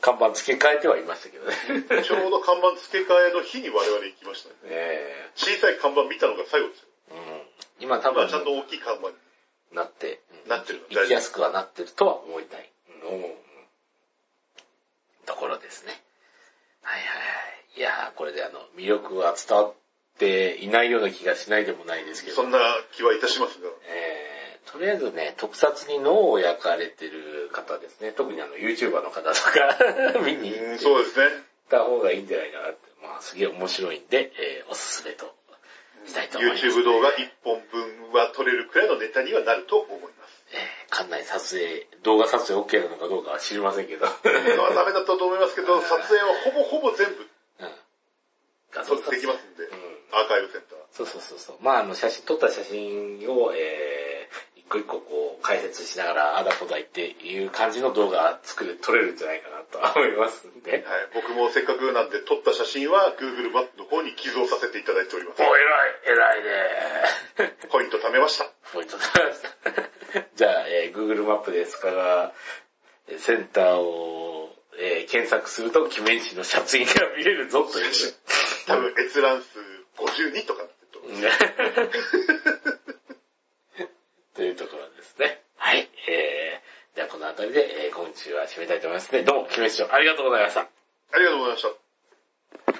看板付け替えてはいましたけどね。*laughs* ちょうど看板付け替えの日に我々行きましたね。え小さい看板見たのが最後ですよ。えうん。今多分まあちゃんと大きい看板に。なって、うんなってる行きやすくはなってるとは思いたい。うんところですね。はいはいはい。いやー、これであの、魅力は伝わっていないような気がしないでもないですけど。そんな気はいたしますが。えーとりあえずね、特撮に脳を焼かれてる方ですね。特にあの、YouTuber の方とか *laughs* 見に行ってそうですね。た方がいいんじゃないかなって。まあ、すげえ面白いんで、えーおすすめとしたいと思います。YouTube 動画1本分は撮れるくらいのネタにはなると思います。えー館内撮影、動画撮影 OK なのかどうかは知りませんけど。まあダメだったと思いますけど、撮影はほぼほぼ全部うん。画撮ってきますんで、うん。アーカイブセンター。そうそうそうそう。まあ、あの、写真、撮った写真を、え個一個こう、解説しながら、あだこだ言っていう感じの動画作れ、撮れるんじゃないかなと思いますんで。はい、僕もせっかくなんで撮った写真は Google マップの方に寄贈させていただいております。お、偉い、偉いねポイント貯めました。ポイントになりました。*laughs* じゃあ、えー Google マップですから、えーセンターを、えー検索すると、キメンチのシャツインが見れるぞというこ多分閲覧数52とかなってると。*laughs* というところですね。はい。えー、じゃあこの辺りで、えー、今週は締めたいと思いますね。どうも、キメ師匠ありがとうございました。ありがとうございました。